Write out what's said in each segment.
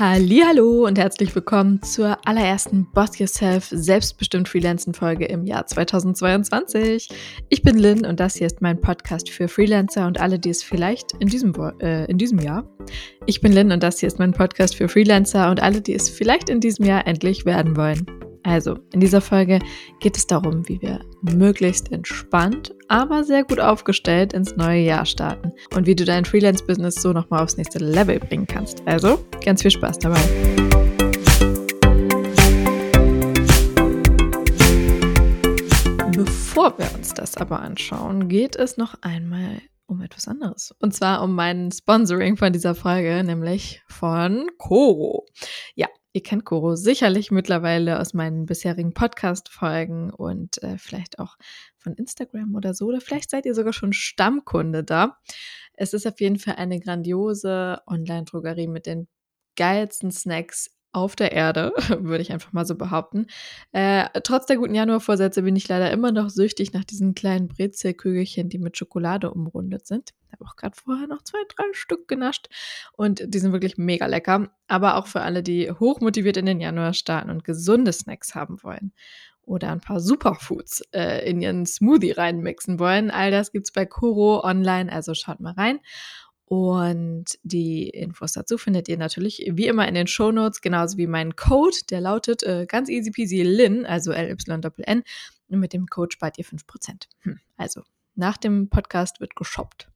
Hallo und herzlich willkommen zur allerersten Boss Yourself selbstbestimmt Freelancen Folge im Jahr 2022. Ich bin Lynn und das hier ist mein Podcast für Freelancer und alle, die es vielleicht in diesem, äh, in diesem Jahr. Ich bin Lynn und das hier ist mein Podcast für Freelancer und alle, die es vielleicht in diesem Jahr endlich werden wollen. Also, in dieser Folge geht es darum, wie wir möglichst entspannt, aber sehr gut aufgestellt ins neue Jahr starten und wie du dein Freelance-Business so nochmal aufs nächste Level bringen kannst. Also, ganz viel Spaß dabei. Bevor wir uns das aber anschauen, geht es noch einmal um etwas anderes. Und zwar um mein Sponsoring von dieser Folge, nämlich von Coro. Ja, Ihr kennt Goro sicherlich mittlerweile aus meinen bisherigen Podcast-Folgen und äh, vielleicht auch von Instagram oder so. Oder vielleicht seid ihr sogar schon Stammkunde da. Es ist auf jeden Fall eine grandiose Online-Drogerie mit den geilsten Snacks auf der Erde, würde ich einfach mal so behaupten. Äh, trotz der guten Januarvorsätze bin ich leider immer noch süchtig nach diesen kleinen Brezelkügelchen, die mit Schokolade umrundet sind. Ich habe auch gerade vorher noch zwei, drei Stück genascht und die sind wirklich mega lecker. Aber auch für alle, die hochmotiviert in den Januar starten und gesunde Snacks haben wollen oder ein paar Superfoods äh, in ihren Smoothie reinmixen wollen. All das gibt es bei Kuro online, also schaut mal rein. Und die Infos dazu findet ihr natürlich wie immer in den Show Notes, genauso wie mein Code, der lautet äh, ganz easy peasy Lin, also L-Y-N. Und mit dem Code spart ihr 5%. Hm, also nach dem Podcast wird geshoppt.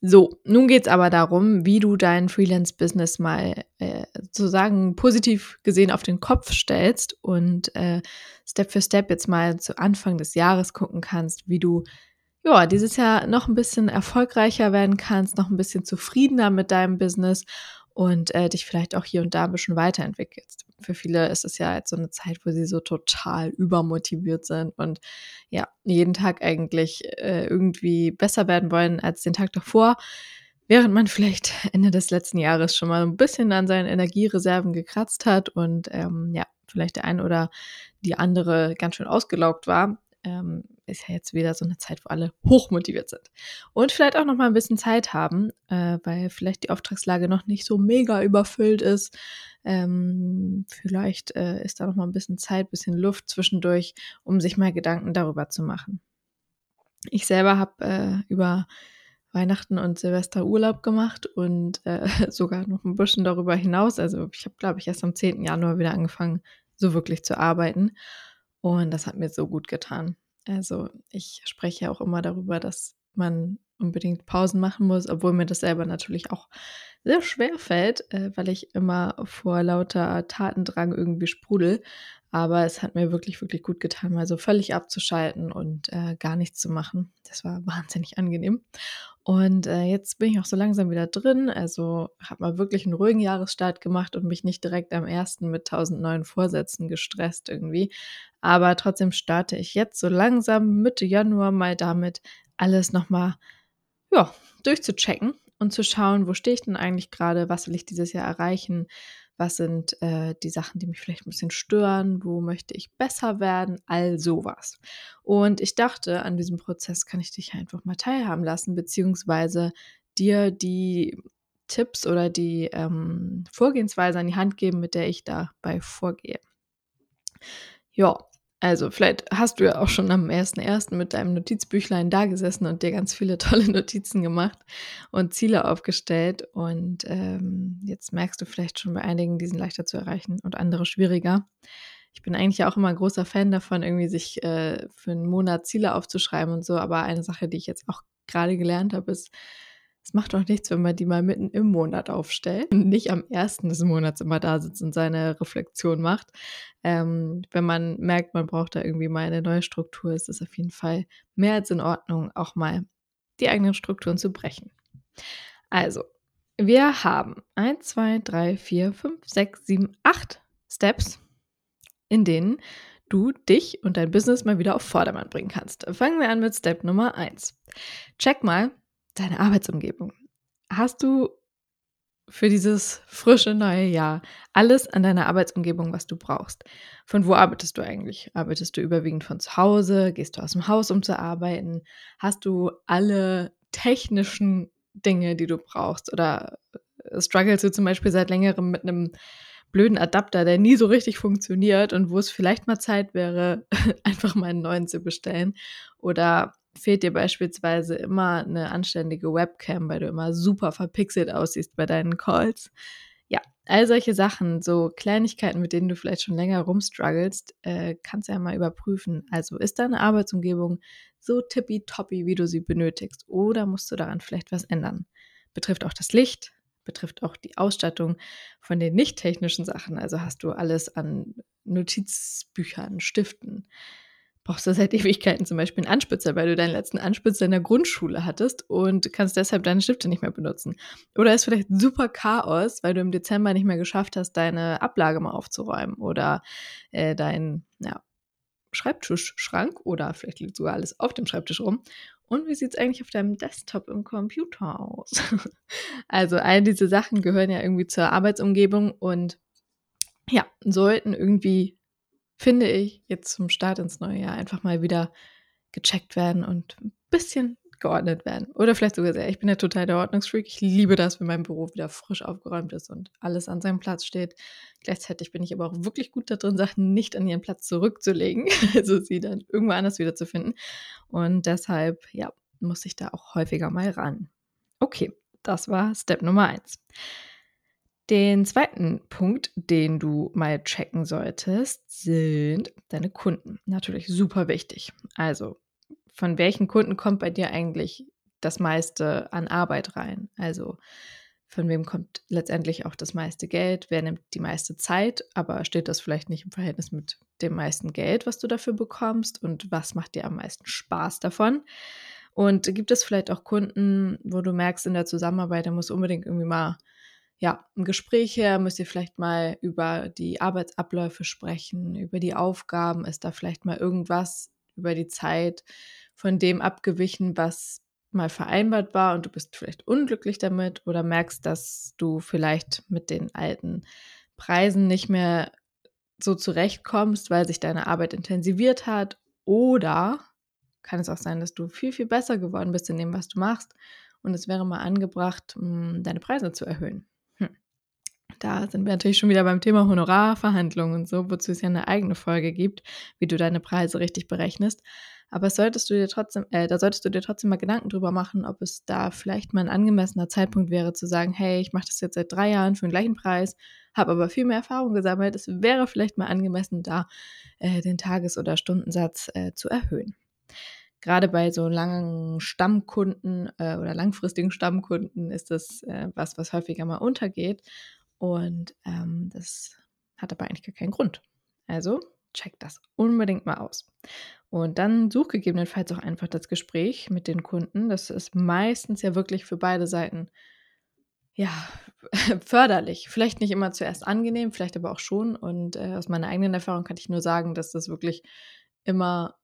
So, nun geht es aber darum, wie du dein Freelance-Business mal äh, sozusagen positiv gesehen auf den Kopf stellst und äh, Step für Step jetzt mal zu Anfang des Jahres gucken kannst, wie du ja, dieses Jahr noch ein bisschen erfolgreicher werden kannst, noch ein bisschen zufriedener mit deinem Business und äh, dich vielleicht auch hier und da ein bisschen weiterentwickelst. Für viele ist es ja jetzt so eine Zeit, wo sie so total übermotiviert sind und ja, jeden Tag eigentlich äh, irgendwie besser werden wollen als den Tag davor, während man vielleicht Ende des letzten Jahres schon mal ein bisschen an seinen Energiereserven gekratzt hat und ähm, ja, vielleicht der ein oder die andere ganz schön ausgelaugt war ähm, ist ja jetzt wieder so eine Zeit, wo alle hochmotiviert sind. Und vielleicht auch noch mal ein bisschen Zeit haben, äh, weil vielleicht die Auftragslage noch nicht so mega überfüllt ist. Ähm, vielleicht äh, ist da noch mal ein bisschen Zeit, bisschen Luft zwischendurch, um sich mal Gedanken darüber zu machen. Ich selber habe äh, über Weihnachten und Silvester Urlaub gemacht und äh, sogar noch ein bisschen darüber hinaus. Also ich habe, glaube ich, erst am 10. Januar wieder angefangen, so wirklich zu arbeiten. Und das hat mir so gut getan. Also ich spreche ja auch immer darüber, dass man unbedingt Pausen machen muss, obwohl mir das selber natürlich auch sehr schwer fällt, äh, weil ich immer vor lauter Tatendrang irgendwie sprudel. Aber es hat mir wirklich, wirklich gut getan, mal so völlig abzuschalten und äh, gar nichts zu machen. Das war wahnsinnig angenehm. Und äh, jetzt bin ich auch so langsam wieder drin. Also habe mal wirklich einen ruhigen Jahresstart gemacht und mich nicht direkt am ersten mit tausend neuen Vorsätzen gestresst irgendwie. Aber trotzdem starte ich jetzt so langsam Mitte Januar mal damit, alles nochmal ja, durchzuchecken und zu schauen, wo stehe ich denn eigentlich gerade, was will ich dieses Jahr erreichen, was sind äh, die Sachen, die mich vielleicht ein bisschen stören, wo möchte ich besser werden, all sowas. Und ich dachte, an diesem Prozess kann ich dich einfach mal teilhaben lassen, beziehungsweise dir die Tipps oder die ähm, Vorgehensweise an die Hand geben, mit der ich dabei vorgehe. Ja, also vielleicht hast du ja auch schon am 1.1. mit deinem Notizbüchlein da gesessen und dir ganz viele tolle Notizen gemacht und Ziele aufgestellt. Und ähm, jetzt merkst du vielleicht schon bei einigen, die sind leichter zu erreichen und andere schwieriger. Ich bin eigentlich auch immer ein großer Fan davon, irgendwie sich äh, für einen Monat Ziele aufzuschreiben und so. Aber eine Sache, die ich jetzt auch gerade gelernt habe, ist, es macht doch nichts, wenn man die mal mitten im Monat aufstellt und nicht am ersten des Monats immer da sitzt und seine Reflexion macht. Ähm, wenn man merkt, man braucht da irgendwie mal eine neue Struktur, ist es auf jeden Fall mehr als in Ordnung, auch mal die eigenen Strukturen zu brechen. Also, wir haben 1, 2, 3, 4, 5, 6, 7, 8 Steps, in denen du dich und dein Business mal wieder auf Vordermann bringen kannst. Fangen wir an mit Step Nummer 1. Check mal, deine Arbeitsumgebung. Hast du für dieses frische neue Jahr alles an deiner Arbeitsumgebung, was du brauchst? Von wo arbeitest du eigentlich? Arbeitest du überwiegend von zu Hause? Gehst du aus dem Haus, um zu arbeiten? Hast du alle technischen Dinge, die du brauchst? Oder struggles du zum Beispiel seit längerem mit einem blöden Adapter, der nie so richtig funktioniert und wo es vielleicht mal Zeit wäre, einfach mal einen neuen zu bestellen. Oder fehlt dir beispielsweise immer eine anständige Webcam, weil du immer super verpixelt aussiehst bei deinen Calls. Ja, all solche Sachen, so Kleinigkeiten, mit denen du vielleicht schon länger rumstruggelst, äh, kannst du ja mal überprüfen. Also ist deine Arbeitsumgebung so tippitoppi, wie du sie benötigst? Oder musst du daran vielleicht was ändern? Betrifft auch das Licht, betrifft auch die Ausstattung von den nicht technischen Sachen. Also hast du alles an Notizbüchern, Stiften. Brauchst du seit Ewigkeiten zum Beispiel einen Anspitzer, weil du deinen letzten Anspitzer in der Grundschule hattest und kannst deshalb deine Stifte nicht mehr benutzen. Oder ist vielleicht super Chaos, weil du im Dezember nicht mehr geschafft hast, deine Ablage mal aufzuräumen oder äh, dein ja, Schreibtischschrank oder vielleicht liegt sogar alles auf dem Schreibtisch rum und wie sieht es eigentlich auf deinem Desktop im Computer aus? also all diese Sachen gehören ja irgendwie zur Arbeitsumgebung und ja, sollten irgendwie, finde ich, jetzt zum Start ins neue Jahr einfach mal wieder gecheckt werden und ein bisschen geordnet werden. Oder vielleicht sogar sehr. Ich bin ja total der Ordnungsfreak. Ich liebe das, wenn mein Büro wieder frisch aufgeräumt ist und alles an seinem Platz steht. Gleichzeitig bin ich aber auch wirklich gut darin, Sachen nicht an ihren Platz zurückzulegen, also sie dann irgendwo anders wieder zu finden. Und deshalb, ja, muss ich da auch häufiger mal ran. Okay, das war Step Nummer eins. Den zweiten Punkt, den du mal checken solltest, sind deine Kunden. Natürlich super wichtig. Also von welchen Kunden kommt bei dir eigentlich das meiste an Arbeit rein? Also von wem kommt letztendlich auch das meiste Geld? Wer nimmt die meiste Zeit? Aber steht das vielleicht nicht im Verhältnis mit dem meisten Geld, was du dafür bekommst? Und was macht dir am meisten Spaß davon? Und gibt es vielleicht auch Kunden, wo du merkst in der Zusammenarbeit, da muss unbedingt irgendwie mal ja, ein Gespräch her, müsst ihr vielleicht mal über die Arbeitsabläufe sprechen, über die Aufgaben, ist da vielleicht mal irgendwas über die Zeit, von dem abgewichen, was mal vereinbart war und du bist vielleicht unglücklich damit oder merkst, dass du vielleicht mit den alten Preisen nicht mehr so zurechtkommst, weil sich deine Arbeit intensiviert hat oder kann es auch sein, dass du viel, viel besser geworden bist in dem, was du machst und es wäre mal angebracht, hm, deine Preise zu erhöhen. Da sind wir natürlich schon wieder beim Thema Honorarverhandlungen und so, wozu es ja eine eigene Folge gibt, wie du deine Preise richtig berechnest. Aber solltest du dir trotzdem, äh, da solltest du dir trotzdem mal Gedanken drüber machen, ob es da vielleicht mal ein angemessener Zeitpunkt wäre, zu sagen, hey, ich mache das jetzt seit drei Jahren für den gleichen Preis, habe aber viel mehr Erfahrung gesammelt. Es wäre vielleicht mal angemessen, da äh, den Tages- oder Stundensatz äh, zu erhöhen. Gerade bei so langen Stammkunden äh, oder langfristigen Stammkunden ist das äh, was, was häufiger mal untergeht. Und ähm, das hat aber eigentlich gar keinen Grund. Also check das unbedingt mal aus. Und dann such gegebenenfalls auch einfach das Gespräch mit den Kunden. Das ist meistens ja wirklich für beide Seiten ja förderlich. Vielleicht nicht immer zuerst angenehm, vielleicht aber auch schon. Und äh, aus meiner eigenen Erfahrung kann ich nur sagen, dass das wirklich immer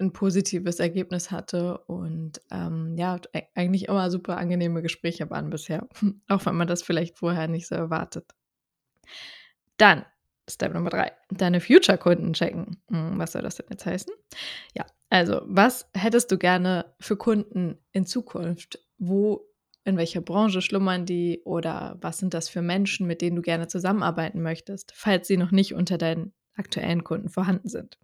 ein positives Ergebnis hatte und ähm, ja, e-, eigentlich immer super angenehme Gespräche waren bisher, auch wenn man das vielleicht vorher nicht so erwartet. Dann Step Nummer drei, deine Future-Kunden checken. Hm, was soll das denn jetzt heißen? Ja, also, was hättest du gerne für Kunden in Zukunft? Wo, in welcher Branche schlummern die oder was sind das für Menschen, mit denen du gerne zusammenarbeiten möchtest, falls sie noch nicht unter deinen aktuellen Kunden vorhanden sind?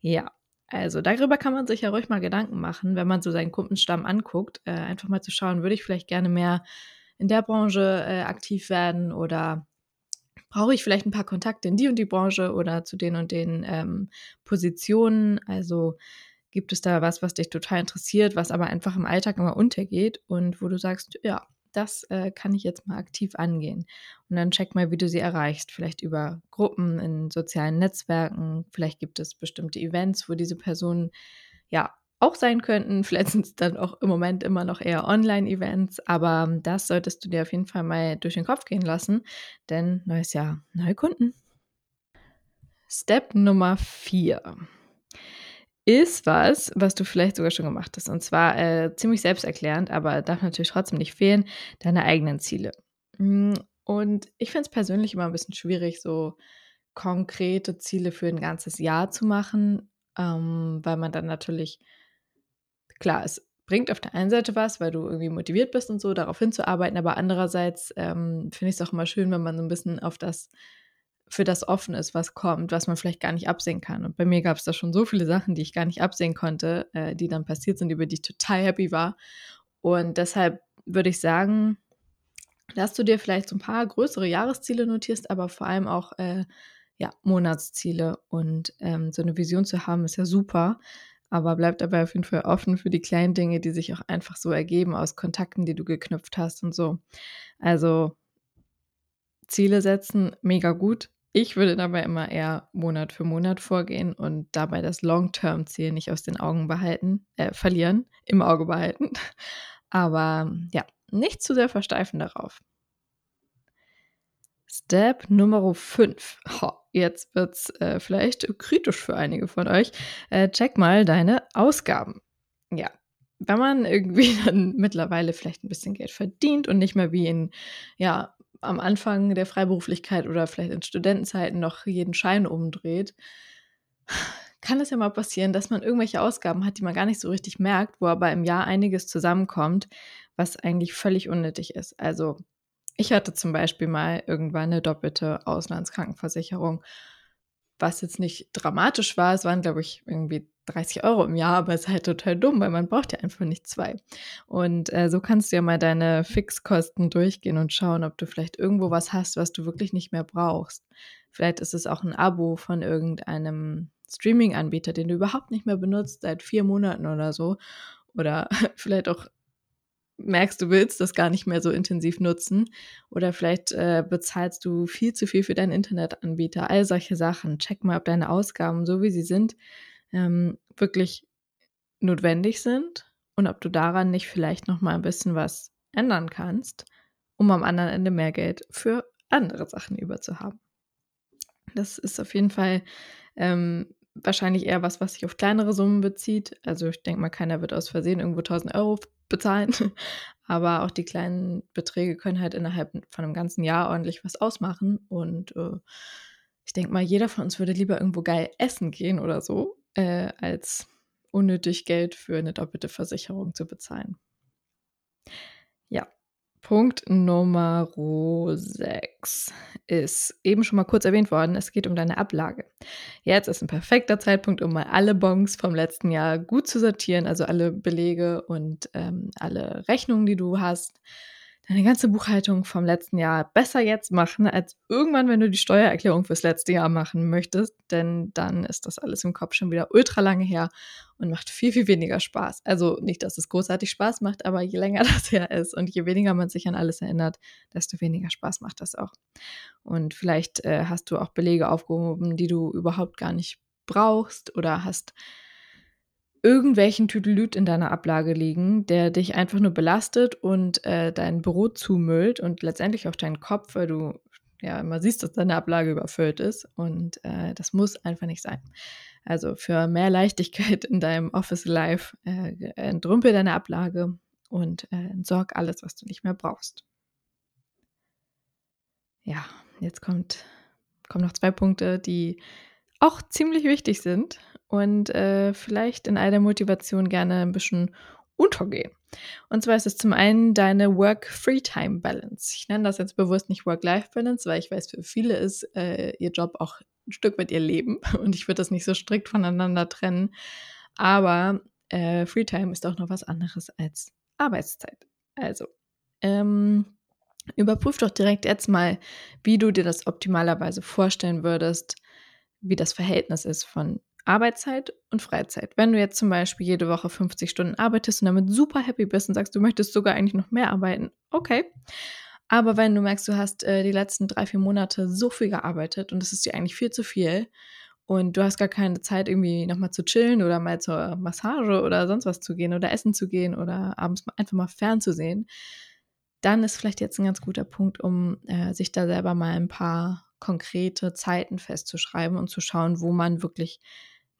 Ja, also darüber kann man sich ja ruhig mal Gedanken machen, wenn man so seinen Kundenstamm anguckt, äh, einfach mal zu schauen, würde ich vielleicht gerne mehr in der Branche äh, aktiv werden oder brauche ich vielleicht ein paar Kontakte in die und die Branche oder zu den und den ähm, Positionen. Also gibt es da was, was dich total interessiert, was aber einfach im Alltag immer untergeht und wo du sagst, ja, das äh, kann ich jetzt mal aktiv angehen. Und dann check mal, wie du sie erreichst. Vielleicht über Gruppen in sozialen Netzwerken. Vielleicht gibt es bestimmte Events, wo diese Personen ja auch sein könnten. Vielleicht sind es dann auch im Moment immer noch eher Online-Events, aber das solltest du dir auf jeden Fall mal durch den Kopf gehen lassen, denn neues Jahr, neue Kunden. Step Nummer 4 ist was, was du vielleicht sogar schon gemacht hast. Und zwar äh, ziemlich selbsterklärend, aber darf natürlich trotzdem nicht fehlen, deine eigenen Ziele. Hm, und ich finde es persönlich immer ein bisschen schwierig, so konkrete Ziele für ein ganzes Jahr zu machen, ähm, weil man dann natürlich klar, es bringt auf der einen Seite was, weil du irgendwie motiviert bist und so, darauf hinzuarbeiten, aber andererseits ähm, finde ich es auch immer schön, wenn man so ein bisschen auf das, für das offen ist, was kommt, was man vielleicht gar nicht absehen kann. Und bei mir gab es da schon so viele Sachen, die ich gar nicht absehen konnte, äh, die dann passiert sind, über die ich total happy war. Und deshalb würde ich sagen, dass du dir vielleicht so ein paar größere Jahresziele notierst, aber vor allem auch äh, ja, Monatsziele und ähm, so eine Vision zu haben, ist ja super. Aber bleib dabei auf jeden Fall offen für die kleinen Dinge, die sich auch einfach so ergeben aus Kontakten, die du geknüpft hast und so. Also Ziele setzen, mega gut. Ich würde dabei immer eher Monat für Monat vorgehen und dabei das Long-Term-Ziel nicht aus den Augen behalten, äh, verlieren, im Auge behalten. Aber ja, nicht zu sehr versteifen darauf. Step Nummer 5. Jetzt wird es äh, vielleicht kritisch für einige von euch. Äh, check mal deine Ausgaben. Ja, wenn man irgendwie dann mittlerweile vielleicht ein bisschen Geld verdient und nicht mehr wie in, ja, am Anfang der Freiberuflichkeit oder vielleicht in Studentenzeiten noch jeden Schein umdreht, kann es ja mal passieren, dass man irgendwelche Ausgaben hat, die man gar nicht so richtig merkt, wo aber im Jahr einiges zusammenkommt, was eigentlich völlig unnötig ist. Also ich hatte zum Beispiel mal irgendwann eine doppelte Auslandskrankenversicherung, was jetzt nicht dramatisch war. Es waren, glaube ich, irgendwie 30 Euro im Jahr, aber ist halt total dumm, weil man braucht ja einfach nicht zwei. Und äh, so kannst du ja mal deine Fixkosten durchgehen und schauen, ob du vielleicht irgendwo was hast, was du wirklich nicht mehr brauchst. Vielleicht ist es auch ein Abo von irgendeinem Streaming-Anbieter, den du überhaupt nicht mehr benutzt, seit vier Monaten oder so. Oder vielleicht auch merkst, du willst das gar nicht mehr so intensiv nutzen oder vielleicht äh, bezahlst du viel zu viel für deinen Internetanbieter, all solche Sachen. Check mal, ob deine Ausgaben, so wie sie sind, ähm, wirklich notwendig sind und ob du daran nicht vielleicht noch mal ein bisschen was ändern kannst, um am anderen Ende mehr Geld für andere Sachen überzuhaben. Das ist auf jeden Fall ähm, wahrscheinlich eher was, was sich auf kleinere Summen bezieht. Also ich denke mal, keiner wird aus Versehen irgendwo 1000 Euro bezahlen. Aber auch die kleinen Beträge können halt innerhalb von einem ganzen Jahr ordentlich was ausmachen. Und äh, ich denke mal, jeder von uns würde lieber irgendwo geil essen gehen oder so, äh, als unnötig Geld für eine doppelte Versicherung zu bezahlen. Ja, Punkt Nummer 6 ist eben schon mal kurz erwähnt worden. Es geht um deine Ablage. Jetzt ist ein perfekter Zeitpunkt, um mal alle Bons vom letzten Jahr gut zu sortieren, also alle Belege und ähm, alle Rechnungen, die du hast deine ganze Buchhaltung vom letzten Jahr besser jetzt machen, als irgendwann, wenn du die Steuererklärung fürs letzte Jahr machen möchtest, denn dann ist das alles im Kopf schon wieder ultra lange her und macht viel, viel weniger Spaß. Also nicht, dass es großartig Spaß macht, aber je länger das her ist und je weniger man sich an alles erinnert, desto weniger Spaß macht das auch. Und vielleicht äh, hast du auch Belege aufgehoben, die du überhaupt gar nicht brauchst oder hast irgendwelchen Tüdelüt in deiner Ablage liegen, der dich einfach nur belastet und äh, dein Büro zumüllt und letztendlich auch deinen Kopf, weil du ja immer siehst, dass deine Ablage überfüllt ist. Und äh, das muss einfach nicht sein. Also für mehr Leichtigkeit in deinem Office-Life äh, entrümpel deine Ablage und äh, entsorg alles, was du nicht mehr brauchst. Ja, jetzt kommt, kommen noch zwei Punkte, die auch ziemlich wichtig sind und äh, vielleicht in all der Motivation gerne ein bisschen untergehen. Und zwar ist es zum einen deine Work-Free-Time-Balance. Ich nenne das jetzt bewusst nicht Work-Life-Balance, weil ich weiß, für viele ist äh, ihr Job auch ein Stück weit ihr Leben und ich würde das nicht so strikt voneinander trennen. Aber äh, Free-Time ist auch noch was anderes als Arbeitszeit. Also, ähm, überprüf doch direkt jetzt mal, wie du dir das optimalerweise vorstellen würdest, wie das Verhältnis ist von Arbeitszeit und Freizeit. Wenn du jetzt zum Beispiel jede Woche 50 Stunden arbeitest und damit super happy bist und sagst, du möchtest sogar eigentlich noch mehr arbeiten, okay. Aber wenn du merkst, du hast äh, die letzten drei, vier Monate so viel gearbeitet und es ist dir eigentlich viel zu viel und du hast gar keine Zeit, irgendwie nochmal zu chillen oder mal zur Massage oder sonst was zu gehen oder essen zu gehen oder abends einfach mal fernzusehen, dann ist vielleicht jetzt ein ganz guter Punkt, um äh, sich da selber mal ein paar konkrete Zeiten festzuschreiben und zu schauen, wo man wirklich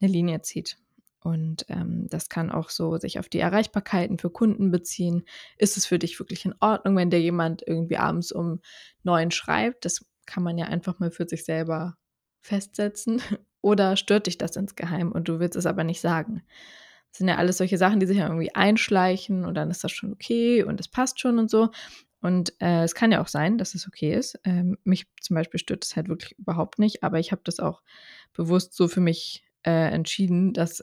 eine Linie zieht. Und ähm, das kann auch so sich auf die Erreichbarkeiten für Kunden beziehen. Ist es für dich wirklich in Ordnung, wenn dir jemand irgendwie abends um neun schreibt? Das kann man ja einfach mal für sich selber festsetzen. Oder stört dich das insgeheim und du willst es aber nicht sagen? Das sind ja alles solche Sachen, die sich ja irgendwie einschleichen und dann ist das schon okay und es passt schon und so. Und äh, es kann ja auch sein, dass es okay ist. Ähm, mich zum Beispiel stört es halt wirklich überhaupt nicht, aber ich habe das auch bewusst so für mich äh, entschieden, dass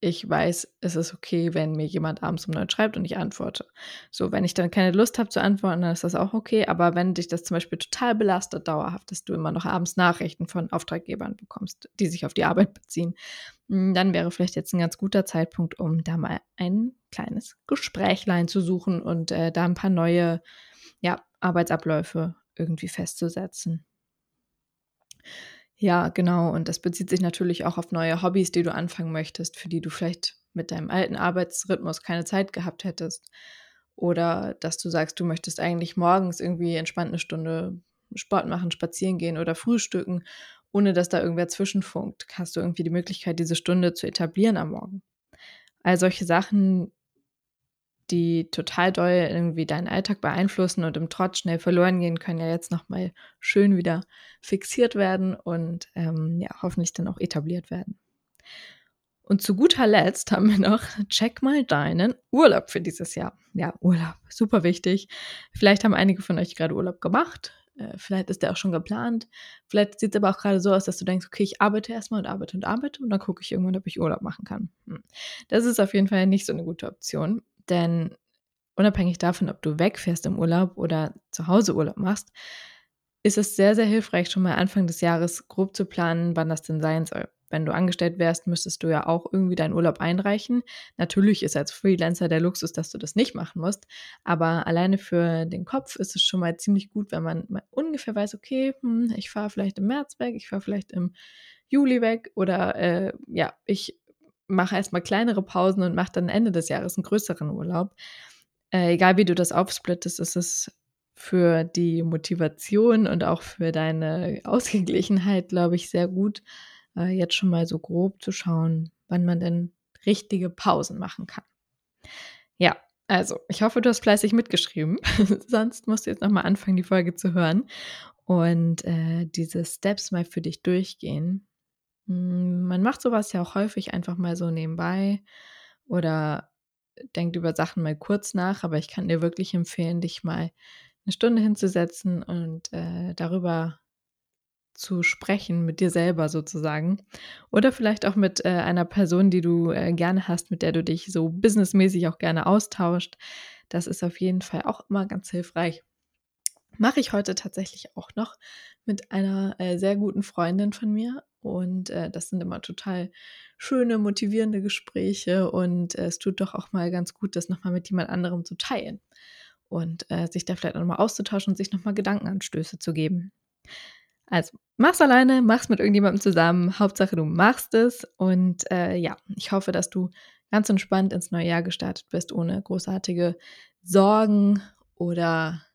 ich weiß, es ist okay, wenn mir jemand abends um neun schreibt und ich antworte. So, wenn ich dann keine Lust habe zu antworten, dann ist das auch okay. Aber wenn dich das zum Beispiel total belastet, dauerhaft, dass du immer noch abends Nachrichten von Auftraggebern bekommst, die sich auf die Arbeit beziehen, hm, dann wäre vielleicht jetzt ein ganz guter Zeitpunkt, um da mal ein kleines Gesprächlein zu suchen und äh, da ein paar neue ja, Arbeitsabläufe irgendwie festzusetzen. Ja, genau. Und das bezieht sich natürlich auch auf neue Hobbys, die du anfangen möchtest, für die du vielleicht mit deinem alten Arbeitsrhythmus keine Zeit gehabt hättest. Oder dass du sagst, du möchtest eigentlich morgens irgendwie entspannt eine Stunde Sport machen, spazieren gehen oder frühstücken, ohne dass da irgendwer zwischenfunkt. Hast du irgendwie die Möglichkeit, diese Stunde zu etablieren am Morgen. All solche Sachen, die total doll irgendwie deinen Alltag beeinflussen und im Trotz schnell verloren gehen, können ja jetzt nochmal schön wieder fixiert werden und ähm, ja, hoffentlich dann auch etabliert werden. Und zu guter Letzt haben wir noch, check mal deinen Urlaub für dieses Jahr. Ja, Urlaub, super wichtig. Vielleicht haben einige von euch gerade Urlaub gemacht. Äh, vielleicht ist der auch schon geplant. Vielleicht sieht es aber auch gerade so aus, dass du denkst, okay, ich arbeite erstmal und arbeite und arbeite und dann gucke ich irgendwann, ob ich Urlaub machen kann. Hm. Das ist auf jeden Fall nicht so eine gute Option. Denn unabhängig davon, ob du wegfährst im Urlaub oder zu Hause Urlaub machst, ist es sehr, sehr hilfreich, schon mal Anfang des Jahres grob zu planen, wann das denn sein soll. Wenn du angestellt wärst, müsstest du ja auch irgendwie deinen Urlaub einreichen. Natürlich ist als Freelancer der Luxus, dass du das nicht machen musst, aber alleine für den Kopf ist es schon mal ziemlich gut, wenn man ungefähr weiß, okay, hm, ich fahre vielleicht im März weg, ich fahre vielleicht im Juli weg oder äh, ja, ich mache erstmal kleinere Pausen und mache dann Ende des Jahres einen größeren Urlaub. Äh, egal wie du das aufsplittest, ist es für die Motivation und auch für deine Ausgeglichenheit, glaube ich, sehr gut, äh, jetzt schon mal so grob zu schauen, wann man denn richtige Pausen machen kann. Ja, also ich hoffe, du hast fleißig mitgeschrieben. Sonst musst du jetzt nochmal anfangen, die Folge zu hören und äh, diese Steps mal für dich durchgehen. Hm, man macht sowas ja auch häufig einfach mal so nebenbei oder denkt über Sachen mal kurz nach, aber ich kann dir wirklich empfehlen, dich mal eine Stunde hinzusetzen und äh, darüber zu sprechen mit dir selber sozusagen. Oder vielleicht auch mit äh, einer Person, die du äh, gerne hast, mit der du dich so businessmäßig auch gerne austauscht. Das ist auf jeden Fall auch immer ganz hilfreich. Mache ich heute tatsächlich auch noch mit einer äh, sehr guten Freundin von mir. Und äh, das sind immer total schöne, motivierende Gespräche. Und äh, es tut doch auch mal ganz gut, das nochmal mit jemand anderem zu teilen. Und äh, sich da vielleicht nochmal auszutauschen und sich nochmal Gedankenanstöße zu geben. Also, mach's alleine, mach's mit irgendjemandem zusammen. Hauptsache, du machst es. Und äh, ja, ich hoffe, dass du ganz entspannt ins neue Jahr gestartet bist, ohne großartige Sorgen oder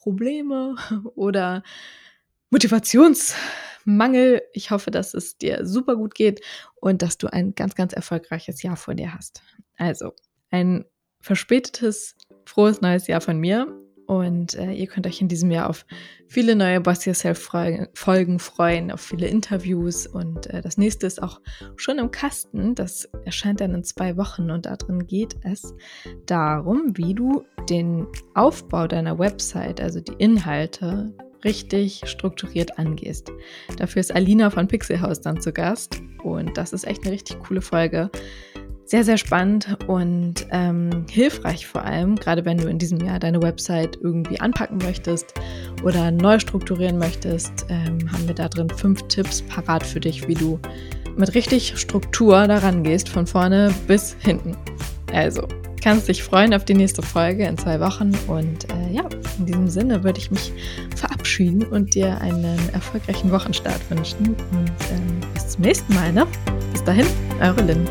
Probleme oder Motivationsmangel. Ich hoffe, dass es dir super gut geht und dass du ein ganz, ganz erfolgreiches Jahr vor dir hast. Also, ein verspätetes, frohes neues Jahr von mir. Und äh, ihr könnt euch in diesem Jahr auf viele neue Boss Yourself-Folgen freuen, auf viele Interviews. Und äh, das nächste ist auch schon im Kasten. Das erscheint dann in zwei Wochen. Und darin geht es darum, wie du den Aufbau deiner Website, also die Inhalte, richtig strukturiert angehst. Dafür ist Alina von Pixelhaus dann zu Gast. Und das ist echt eine richtig coole Folge sehr, sehr spannend und ähm, hilfreich vor allem, gerade wenn du in diesem Jahr deine Website irgendwie anpacken möchtest oder neu strukturieren möchtest, ähm, haben wir da drin fünf Tipps parat für dich, wie du mit richtig Struktur daran gehst, von vorne bis hinten. Also, kannst dich freuen auf die nächste Folge in zwei Wochen und äh, ja, in diesem Sinne würde ich mich verabschieden und dir einen erfolgreichen Wochenstart wünschen und ähm, bis zum nächsten Mal. Ne? Bis dahin, eure Lynn.